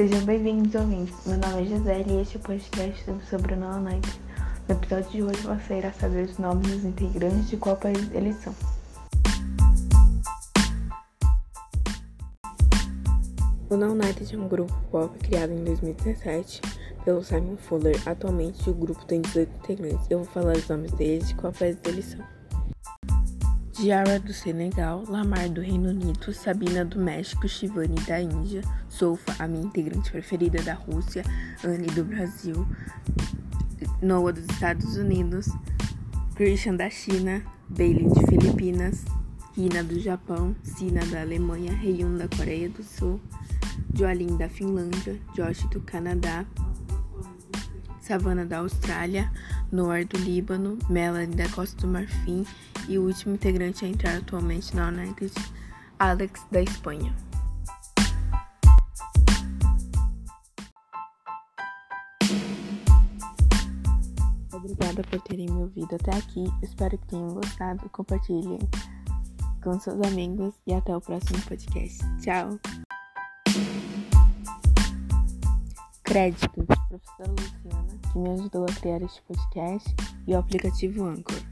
Sejam bem-vindos, ouvintes. Meu nome é Gisele e este é o podcast sobre o Noonite. No episódio de hoje você irá saber os nomes dos integrantes de qual país eles são. O Now United é um grupo pop criado em 2017 pelo Simon Fuller. Atualmente o grupo tem 18 integrantes. Eu vou falar os nomes deles e qual país eles são. Diara do Senegal, Lamar do Reino Unido, Sabina do México, Shivani da Índia, Sofa, a minha integrante preferida da Rússia, Anne do Brasil, Noah dos Estados Unidos, Christian da China, Bailey de Filipinas, Hina do Japão, Sina da Alemanha, Ryun da Coreia do Sul, Joalin da Finlândia, Josh do Canadá, Savannah da Austrália, Noor do Líbano, Melanie da Costa do Marfim e o último integrante a entrar atualmente na United, Alex da Espanha. Obrigada por terem me ouvido até aqui. Espero que tenham gostado. Compartilhem com seus amigos e até o próximo podcast. Tchau! Créditos: Professora Luciana, que me ajudou a criar este podcast, e o aplicativo Anchor.